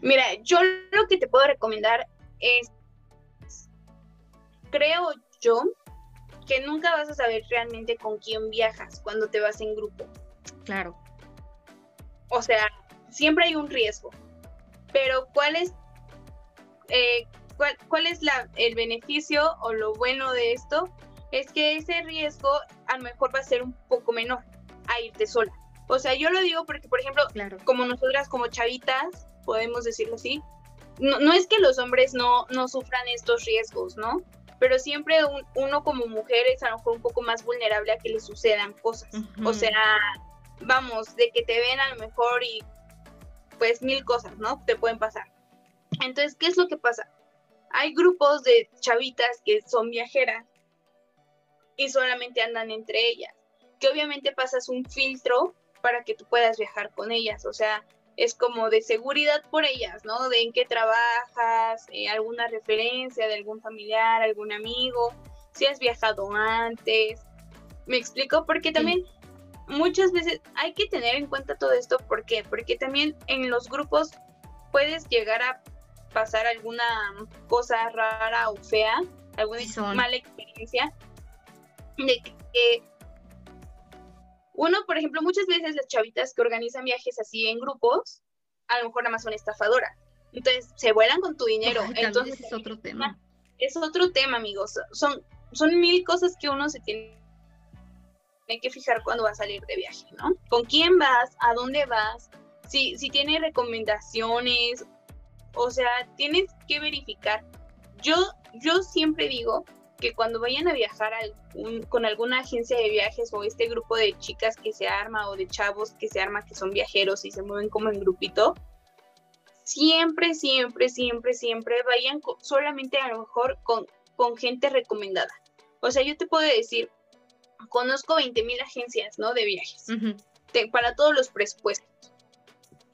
Mira, yo lo que te puedo recomendar es, creo yo, que nunca vas a saber realmente con quién viajas cuando te vas en grupo. Claro. O sea, siempre hay un riesgo. Pero ¿cuál es, eh, cuál, cuál es la, el beneficio o lo bueno de esto? Es que ese riesgo a lo mejor va a ser un poco menor a irte sola. O sea, yo lo digo porque, por ejemplo, como nosotras como chavitas, podemos decirlo así, no, no, es que los hombres no, no sufran estos riesgos, ¿no? Pero siempre uno como mujer es a lo mejor un poco más vulnerable a que le sucedan cosas. O sea, vamos, de que te ven a lo mejor y pues mil cosas, ¿no? Te pueden pasar. Entonces, ¿qué es lo que pasa? Hay grupos de chavitas que son viajeras y solamente andan entre ellas, que obviamente pasas un filtro para que tú puedas viajar con ellas, o sea, es como de seguridad por ellas, ¿no? De en qué trabajas, eh, alguna referencia de algún familiar, algún amigo, si has viajado antes. ¿Me explico? Porque también muchas veces hay que tener en cuenta todo esto. ¿Por qué? Porque también en los grupos puedes llegar a pasar alguna cosa rara o fea, alguna mala experiencia, de que uno, por ejemplo, muchas veces las chavitas que organizan viajes así en grupos, a lo mejor nada más son estafadoras. Entonces, se vuelan con tu dinero. Entonces, es otro tema. Es otro tema, amigos. Son, son mil cosas que uno se tiene que fijar cuando va a salir de viaje, ¿no? ¿Con quién vas? ¿A dónde vas? Si, si tiene recomendaciones, o sea, tienes que verificar. Yo, yo siempre digo que cuando vayan a viajar con alguna agencia de viajes o este grupo de chicas que se arma o de chavos que se arma que son viajeros y se mueven como en grupito, siempre, siempre, siempre, siempre vayan solamente a lo mejor con, con gente recomendada. O sea, yo te puedo decir, conozco 20 mil agencias, ¿no? De viajes, para todos los presupuestos.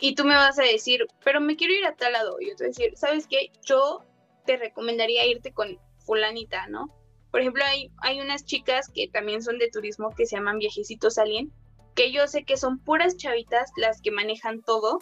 Y tú me vas a decir, pero me quiero ir a tal lado. Y yo te voy a decir, ¿sabes qué? Yo te recomendaría irte con fulanita, ¿no? Por ejemplo, hay, hay unas chicas que también son de turismo que se llaman Viajecitos Alien, que yo sé que son puras chavitas las que manejan todo,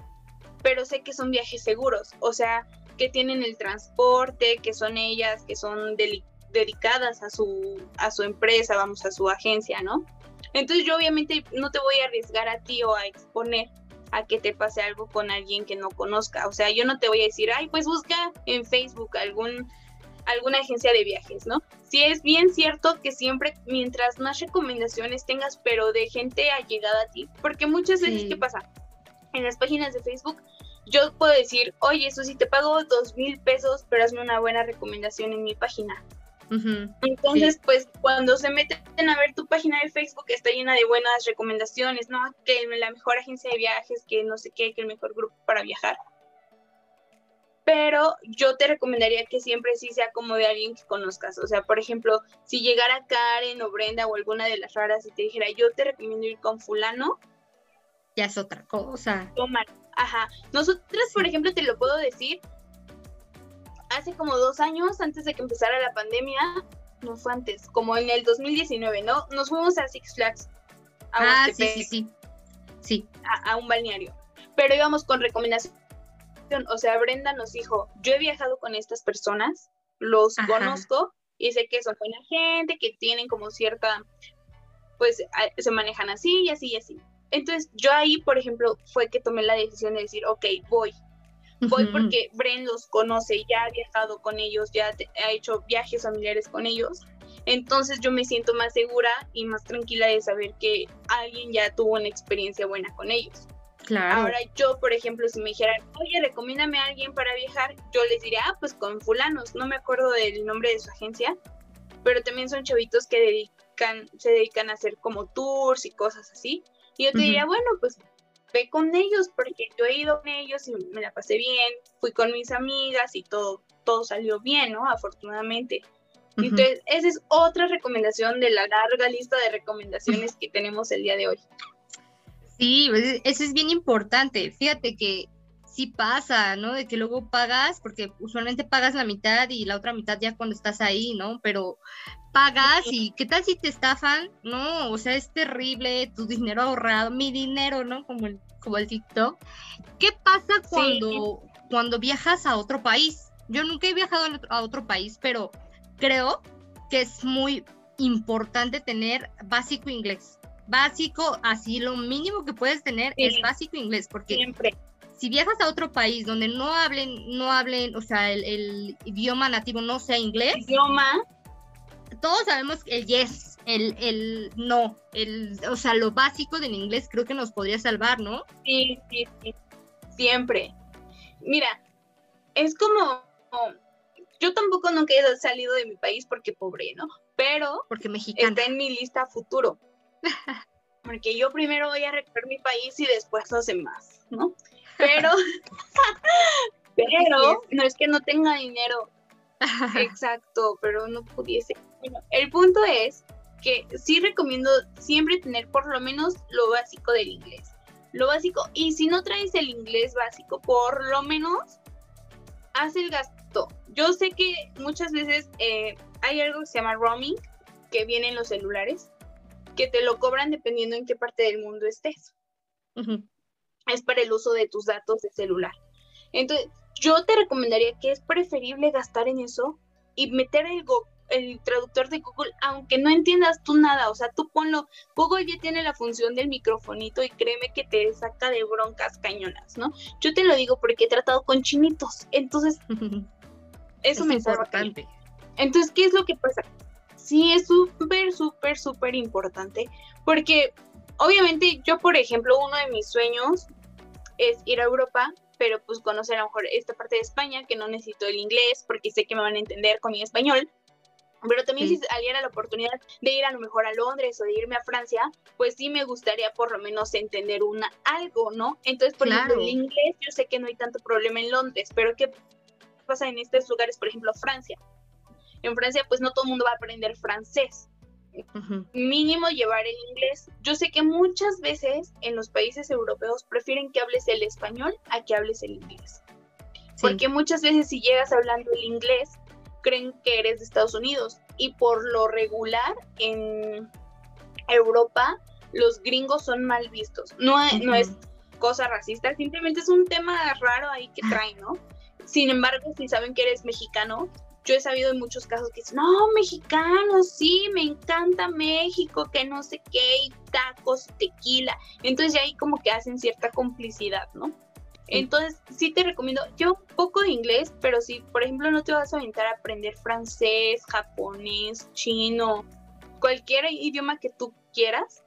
pero sé que son viajes seguros, o sea, que tienen el transporte, que son ellas, que son dedicadas a su, a su empresa, vamos, a su agencia, ¿no? Entonces yo obviamente no te voy a arriesgar a ti o a exponer a que te pase algo con alguien que no conozca. O sea, yo no te voy a decir, ay, pues busca en Facebook algún alguna agencia de viajes, ¿no? Sí es bien cierto que siempre, mientras más recomendaciones tengas, pero de gente allegada a ti, porque muchas veces, ¿qué pasa? En las páginas de Facebook, yo puedo decir, oye, eso sí te pago dos mil pesos, pero hazme una buena recomendación en mi página. Entonces, pues cuando se meten a ver tu página de Facebook está llena de buenas recomendaciones, ¿no? Que la mejor agencia de viajes, que no sé qué, que el mejor grupo para viajar pero yo te recomendaría que siempre sí sea como de alguien que conozcas. O sea, por ejemplo, si llegara Karen o Brenda o alguna de las raras y te dijera, yo te recomiendo ir con fulano. Ya es otra cosa. Toma. Ajá. Nosotras, por ejemplo, te lo puedo decir, hace como dos años, antes de que empezara la pandemia, no fue antes, como en el 2019, ¿no? Nos fuimos a Six Flags. A ah, sí, sí, sí. Sí. A, a un balneario. Pero íbamos con o sea, Brenda nos dijo, yo he viajado con estas personas, los conozco y sé que son buena gente, que tienen como cierta, pues se manejan así y así y así. Entonces yo ahí, por ejemplo, fue que tomé la decisión de decir, ok, voy. Voy porque Brenda los conoce, ya ha viajado con ellos, ya ha hecho viajes familiares con ellos. Entonces yo me siento más segura y más tranquila de saber que alguien ya tuvo una experiencia buena con ellos. Ahora yo, por ejemplo, si me dijeran, oye, recomiéndame a alguien para viajar, yo les diría, ah, pues con fulanos, no me acuerdo del nombre de su agencia, pero también son chavitos que dedican, se dedican a hacer como tours y cosas así. Y yo te diría, bueno, pues ve con ellos, porque yo he ido con ellos y me la pasé bien, fui con mis amigas y todo, todo salió bien, ¿no? Afortunadamente. Entonces, esa es otra recomendación de la larga lista de recomendaciones que tenemos el día de hoy. Sí, pues, eso es bien importante. Fíjate que sí pasa, ¿no? De que luego pagas, porque usualmente pagas la mitad y la otra mitad ya cuando estás ahí, ¿no? Pero pagas y ¿qué tal si te estafan? No, o sea, es terrible, tu dinero ahorrado, mi dinero, ¿no? Como el, como el TikTok. ¿Qué pasa cuando, cuando viajas a otro país? Yo nunca he viajado a otro país, pero creo que es muy importante tener básico inglés. Básico, así lo mínimo que puedes tener es básico inglés, porque siempre si viajas a otro país donde no hablen, no hablen, o sea, el, idioma nativo no sea inglés. Idioma. Todos sabemos que el yes, el, el no, el, o sea, lo básico del inglés creo que nos podría salvar, ¿no? Sí, sí, sí. Siempre. Mira, es como, yo tampoco nunca he salido de mi país porque pobre, ¿no? Pero porque mexicano. está en mi lista futuro. [laughs] porque yo primero voy a recorrer mi país y después los demás, ¿no? Pero, [laughs] pero, no es que no tenga dinero. [laughs] Exacto, pero no pudiese. Bueno, el punto es que sí recomiendo siempre tener por lo menos lo básico del inglés. Lo básico, y si no traes el inglés básico, por lo menos haz el gasto. Yo sé que muchas veces eh, hay algo que se llama roaming, que viene en los celulares, que te lo cobran dependiendo en qué parte del mundo estés es para el uso de tus datos de celular. Entonces, yo te recomendaría que es preferible gastar en eso y meter el, el traductor de Google, aunque no entiendas tú nada, o sea, tú ponlo, Google ya tiene la función del microfonito y créeme que te saca de broncas cañonas, ¿no? Yo te lo digo porque he tratado con chinitos, entonces, [laughs] eso me importante. Entonces, ¿qué es lo que pasa? Sí, es súper, súper, súper importante, porque obviamente yo, por ejemplo, uno de mis sueños es ir a Europa, pero pues conocer a lo mejor esta parte de España, que no necesito el inglés, porque sé que me van a entender con mi español. Pero también si saliera la oportunidad de ir a lo mejor a Londres o de irme a Francia, pues sí me gustaría por lo menos entender una algo, ¿no? Entonces, por ejemplo, el inglés, yo sé que no hay tanto problema en Londres, pero ¿qué pasa en estos lugares, por ejemplo, Francia? En Francia, pues no todo el mundo va a aprender francés mínimo llevar el inglés. Yo sé que muchas veces en los países europeos prefieren que hables el español a que hables el inglés. Porque muchas veces si llegas hablando el inglés, creen que eres de Estados Unidos. Y por lo regular en Europa, los gringos son mal vistos. No, no es cosa racista, simplemente es un tema raro ahí que traen, ¿no? Sin embargo, si saben que eres mexicano, yo he sabido en muchos casos que dicen, no, mexicanos, sí, me encanta México, que no sé qué, y tacos, tequila. Entonces ya ahí como que hacen cierta complicidad, ¿no? Entonces, sí te recomiendo, yo poco de inglés, pero si, por ejemplo, no te vas a aventar a aprender francés, japonés, chino, cualquier idioma que tú quieras,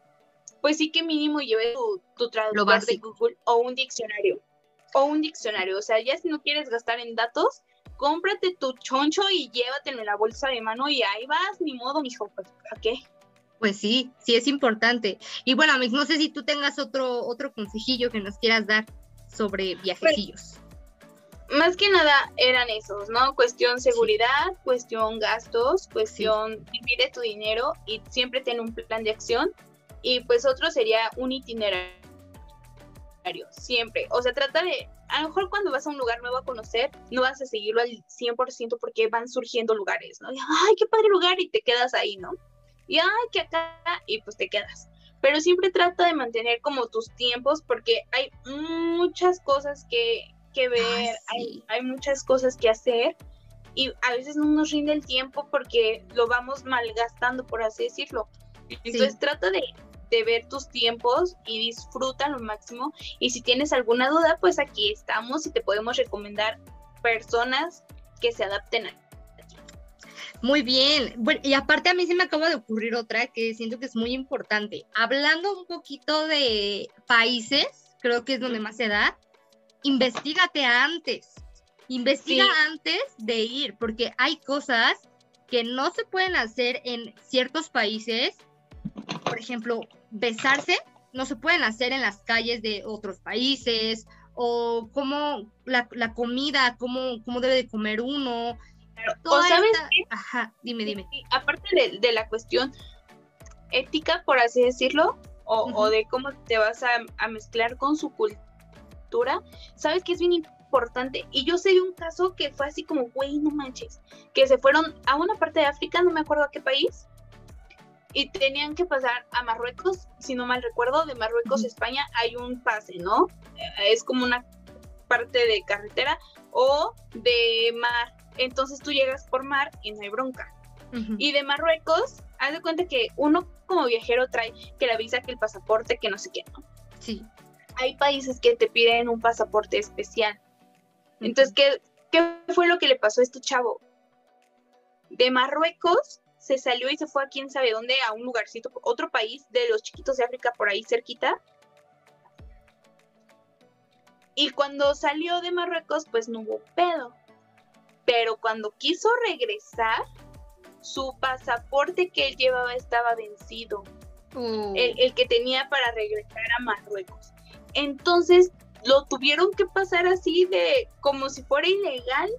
pues sí que mínimo lleve tu, tu traductor de Google o un diccionario. O un diccionario. O sea, ya si no quieres gastar en datos, cómprate tu choncho y llévatelo en la bolsa de mano y ahí vas, ni modo, mijo, pues, ¿a qué? Pues sí, sí es importante. Y bueno, no sé si tú tengas otro, otro consejillo que nos quieras dar sobre viajecillos. Pues, más que nada eran esos, ¿no? Cuestión seguridad, cuestión gastos, cuestión divide tu dinero y siempre ten un plan de acción. Y pues otro sería un itinerario, siempre. O sea, trata de a lo mejor cuando vas a un lugar nuevo a conocer, no vas a seguirlo al 100% porque van surgiendo lugares, ¿no? Y, ay, qué padre lugar y te quedas ahí, ¿no? Y ay, que acá, y pues te quedas. Pero siempre trata de mantener como tus tiempos porque hay muchas cosas que, que ver, hay, hay muchas cosas que hacer y a veces no nos rinde el tiempo porque lo vamos malgastando, por así decirlo. Entonces trata de, de ver tus tiempos y disfruta lo máximo. Y si tienes alguna duda, pues aquí estamos y te podemos recomendar personas que se adapten a. Muy bien. Bueno, y aparte a mí se me acaba de ocurrir otra que siento que es muy importante. Hablando un poquito de países, creo que es donde más se da, investigate antes. Investiga antes de ir, porque hay cosas que no se pueden hacer en ciertos países por ejemplo, besarse no se pueden hacer en las calles de otros países o cómo la, comida, cómo, cómo debe de comer uno. o sabes qué? Ajá, dime, dime. aparte de, de, la cuestión ética, por así decirlo, o, o de cómo te vas a, a, mezclar con su cultura, sabes que es bien importante. Y yo sé de un caso que fue así como, güey, no manches, que se fueron a una parte de África, no me acuerdo a qué país, y tenían que pasar a Marruecos, si no mal recuerdo, de Marruecos a España hay un pase, ¿no? Eh, es como una parte de carretera o de mar. Entonces tú llegas por mar y no hay bronca. Y de Marruecos, haz de cuenta que uno como viajero trae que la visa, que el pasaporte, que no sé qué, ¿no? Sí. Hay países que te piden un pasaporte especial. Entonces, ¿qué, ¿qué fue lo que le pasó a este chavo? De Marruecos se salió y se fue a quién sabe dónde, a un lugarcito, otro país de los chiquitos de África por ahí cerquita. Y cuando salió de Marruecos, pues no hubo pedo. Pero cuando quiso regresar, su pasaporte que él llevaba estaba vencido. Uh. El, el, que tenía para regresar a Marruecos. Entonces lo tuvieron que pasar así de como si fuera ilegal,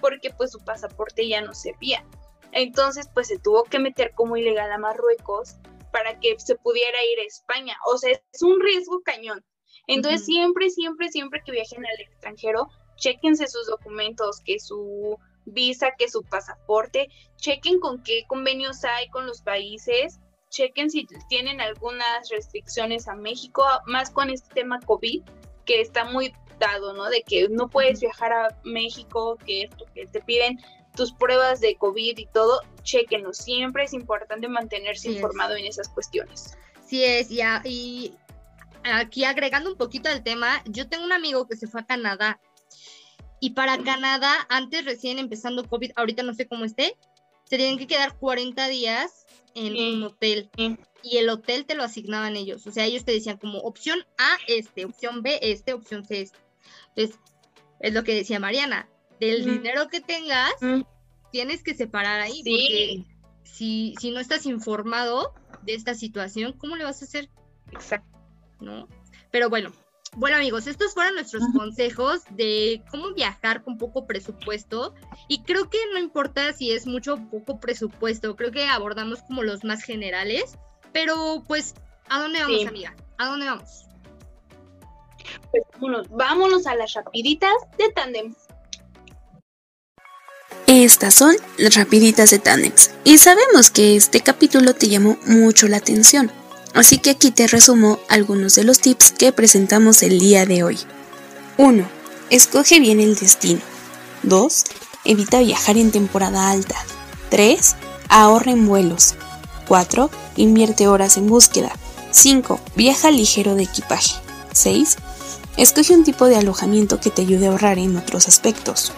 porque pues su pasaporte ya no servía. Entonces, pues se tuvo que meter como ilegal a Marruecos para que se pudiera ir a España. O sea, es un riesgo cañón. Entonces, siempre, siempre, siempre que viajen al extranjero, chequense sus documentos, que su visa, que su pasaporte, chequen con qué convenios hay con los países, chequen si tienen algunas restricciones a México, más con este tema COVID, que está muy dado, ¿no? De que no puedes viajar a México, que, que te piden tus pruebas de COVID y todo, chequenlo. Siempre es importante mantenerse informado en esas cuestiones. Sí es, ya, y aquí agregando un poquito al tema, yo tengo un amigo que se fue a Canadá y para Canadá, antes recién empezando COVID, ahorita no sé cómo esté, se tienen que quedar 40 días en un hotel y el hotel te lo asignaban ellos, o sea, ellos te decían como opción A este, opción B este, opción C este. Entonces, es lo que decía Mariana, del dinero que tengas, tienes que separar ahí, porque si, si no estás informado de esta situación, ¿cómo le vas a hacer? Exacto. ¿No? Pero bueno, bueno amigos, estos fueron nuestros consejos de cómo viajar con poco presupuesto y creo que no importa si es mucho o poco presupuesto, creo que abordamos como los más generales, pero pues, ¿a dónde vamos amiga? ¿A dónde vamos? Pues vámonos, vámonos a las rapiditas de Tandem. Estas son las rapiditas de Tandems y sabemos que este capítulo te llamó mucho la atención, así que aquí te resumo algunos de los tips que presentamos el día de hoy. 1. Escoge bien el destino. 2. Evita viajar en temporada alta. 3. Ahorra en vuelos. 4. Invierte horas en búsqueda. 5. Viaja ligero de equipaje. 6. Escoge un tipo de alojamiento que te ayude a ahorrar en otros aspectos.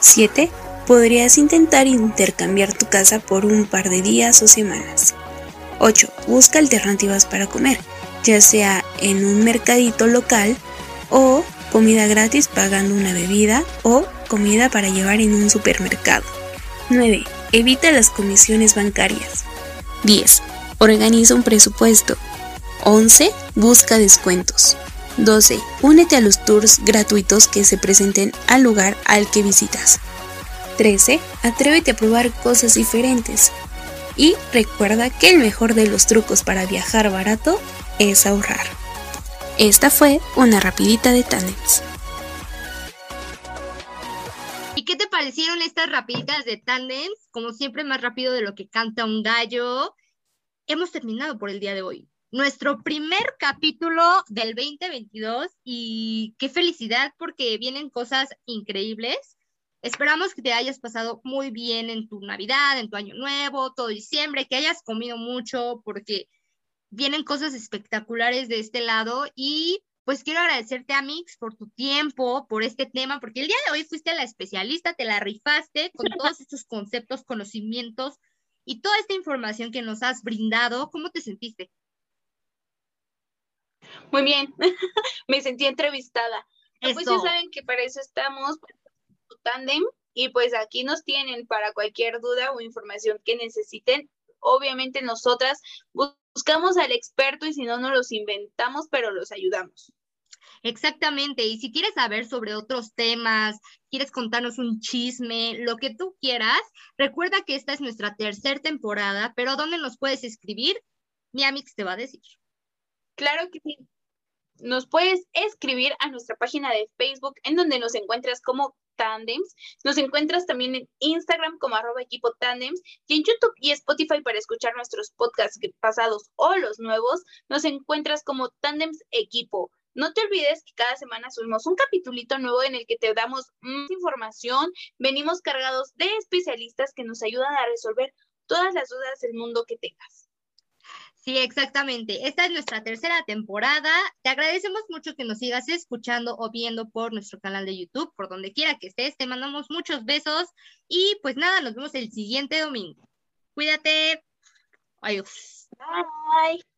7 podrías intentar intercambiar tu casa por un par de días o semanas. 8. Busca alternativas para comer, ya sea en un mercadito local o comida gratis pagando una bebida o comida para llevar en un supermercado. 9. Evita las comisiones bancarias. 10. Organiza un presupuesto. 11. Busca descuentos. 12. Únete a los tours gratuitos que se presenten al lugar al que visitas. 13. Atrévete a probar cosas diferentes. Y recuerda que el mejor de los trucos para viajar barato es ahorrar. Esta fue una rapidita de tandems. ¿Y qué te parecieron estas rapiditas de tandems? Como siempre, más rápido de lo que canta un gallo. Hemos terminado por el día de hoy. Nuestro primer capítulo del 2022 y qué felicidad porque vienen cosas increíbles. Esperamos que te hayas pasado muy bien en tu Navidad, en tu Año Nuevo, todo diciembre, que hayas comido mucho, porque vienen cosas espectaculares de este lado. Y pues quiero agradecerte, Amix, por tu tiempo, por este tema, porque el día de hoy fuiste la especialista, te la rifaste con [laughs] todos estos conceptos, conocimientos y toda esta información que nos has brindado. ¿Cómo te sentiste? Muy bien, [laughs] me sentí entrevistada. Pues ya saben que para eso estamos, Tandem y pues aquí nos tienen para cualquier duda o información que necesiten. Obviamente nosotras buscamos al experto y si no, nos los inventamos, pero los ayudamos. Exactamente, y si quieres saber sobre otros temas, quieres contarnos un chisme, lo que tú quieras, recuerda que esta es nuestra tercera temporada, pero ¿dónde nos puedes escribir? Mi Amix te va a decir. Claro que sí. Nos puedes escribir a nuestra página de Facebook, en donde nos encuentras como Tandems. Nos encuentras también en Instagram como arroba equipo Tandems y en YouTube y Spotify para escuchar nuestros podcasts pasados o los nuevos. Nos encuentras como Tandems Equipo. No te olvides que cada semana subimos un capitulito nuevo en el que te damos más información. Venimos cargados de especialistas que nos ayudan a resolver todas las dudas del mundo que tengas. Sí, exactamente. Esta es nuestra tercera temporada. Te agradecemos mucho que nos sigas escuchando o viendo por nuestro canal de YouTube, por donde quiera que estés. Te mandamos muchos besos y pues nada, nos vemos el siguiente domingo. Cuídate. Adiós. Bye.